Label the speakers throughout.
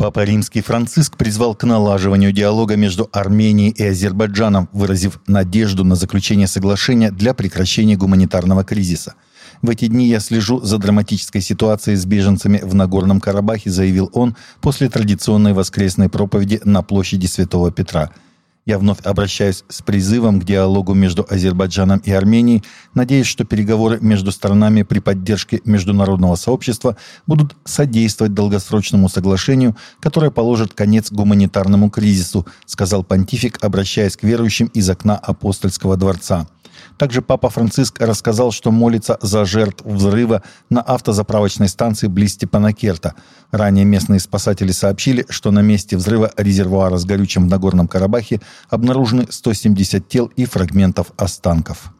Speaker 1: Папа Римский Франциск призвал к налаживанию диалога между Арменией и Азербайджаном, выразив надежду на заключение соглашения для прекращения гуманитарного кризиса. В эти дни я слежу за драматической ситуацией с беженцами в Нагорном Карабахе, заявил он после традиционной воскресной проповеди на площади Святого Петра – я вновь обращаюсь с призывом к диалогу между Азербайджаном и Арменией, надеясь, что переговоры между сторонами при поддержке международного сообщества будут содействовать долгосрочному соглашению, которое положит конец гуманитарному кризису, сказал понтифик, обращаясь к верующим из окна апостольского дворца. Также Папа Франциск рассказал, что молится за жертв взрыва на автозаправочной станции близ Степанакерта. Ранее местные спасатели сообщили, что на месте взрыва резервуара с горючим в Нагорном Карабахе обнаружены 170 тел и фрагментов останков.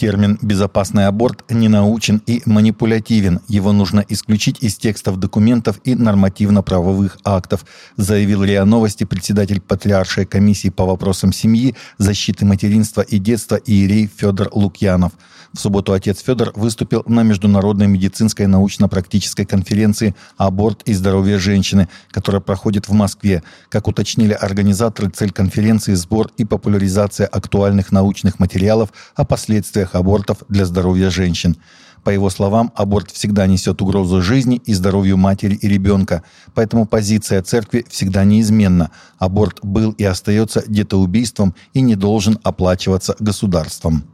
Speaker 1: Термин «безопасный аборт» ненаучен и манипулятивен. Его нужно исключить из текстов документов и нормативно-правовых актов, заявил РИА Новости председатель Патриаршей комиссии по вопросам семьи, защиты материнства и детства Иерей Федор Лукьянов – в субботу отец Федор выступил на Международной медицинской научно-практической конференции «Аборт и здоровье женщины», которая проходит в Москве. Как уточнили организаторы, цель конференции – сбор и популяризация актуальных научных материалов о последствиях абортов для здоровья женщин. По его словам, аборт всегда несет угрозу жизни и здоровью матери и ребенка, поэтому позиция церкви всегда неизменна. Аборт был и остается детоубийством и не должен оплачиваться государством.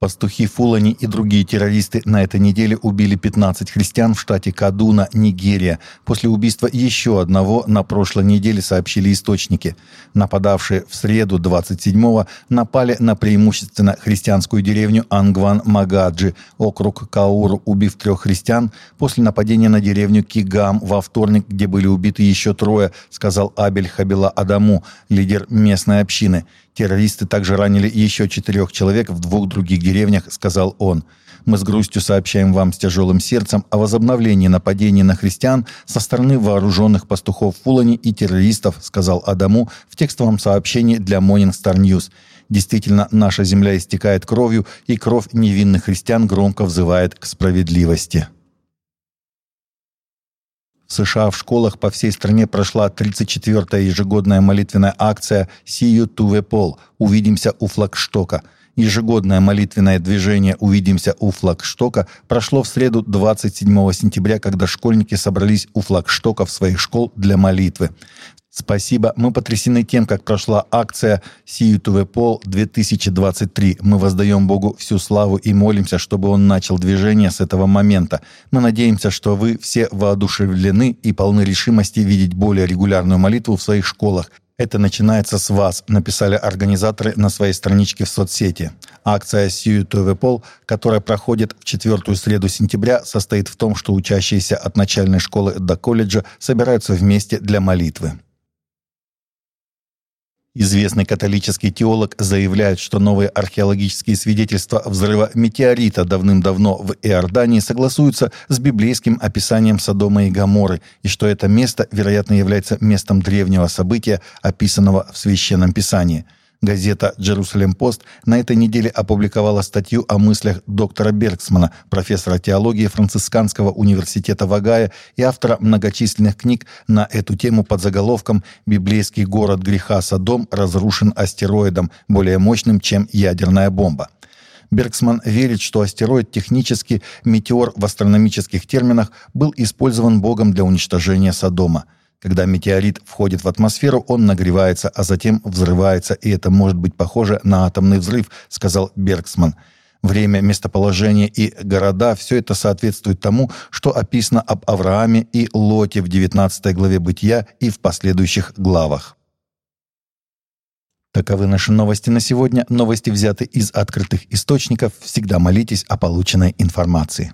Speaker 1: Пастухи Фулани и другие террористы на этой неделе убили 15 христиан в штате Кадуна, Нигерия. После убийства еще одного на прошлой неделе сообщили источники. Нападавшие в среду 27-го напали на преимущественно христианскую деревню Ангван-Магаджи, округ Кауру, убив трех христиан после нападения на деревню Кигам во вторник, где были убиты еще трое, сказал Абель Хабила Адаму, лидер местной общины. Террористы также ранили еще четырех человек в двух других деревнях, сказал он. Мы с грустью сообщаем вам с тяжелым сердцем о возобновлении нападений на христиан со стороны вооруженных пастухов Фулани и террористов, сказал Адаму в текстовом сообщении для Morning Star News. Действительно, наша земля истекает кровью, и кровь невинных христиан громко взывает к справедливости. В США в школах по всей стране прошла 34-я ежегодная молитвенная акция «See you to the pole» – «Увидимся у флагштока». Ежегодное молитвенное движение «Увидимся у флагштока» прошло в среду 27 сентября, когда школьники собрались у флагштоков своих школ для молитвы. Спасибо. Мы потрясены тем, как прошла акция the Pole 2023. Мы воздаем Богу всю славу и молимся, чтобы Он начал движение с этого момента. Мы надеемся, что вы все воодушевлены и полны решимости видеть более регулярную молитву в своих школах. Это начинается с вас, написали организаторы на своей страничке в соцсети. Акция the Pole, которая проходит в четвертую среду сентября, состоит в том, что учащиеся от начальной школы до колледжа собираются вместе для молитвы. Известный католический теолог заявляет, что новые археологические свидетельства взрыва метеорита давным-давно в Иордании согласуются с библейским описанием Содома и Гаморы, и что это место, вероятно, является местом древнего события, описанного в Священном Писании – Газета «Джерусалем Пост» на этой неделе опубликовала статью о мыслях доктора Бергсмана, профессора теологии Францисканского университета Вагая и автора многочисленных книг на эту тему под заголовком «Библейский город греха Содом разрушен астероидом, более мощным, чем ядерная бомба». Бергсман верит, что астероид технически, метеор в астрономических терминах, был использован Богом для уничтожения Содома – когда метеорит входит в атмосферу, он нагревается, а затем взрывается, и это может быть похоже на атомный взрыв, сказал Бергсман. Время, местоположение и города – все это соответствует тому, что описано об Аврааме и Лоте в 19 главе Бытия и в последующих главах. Таковы наши новости на сегодня. Новости взяты из открытых источников. Всегда молитесь о полученной информации.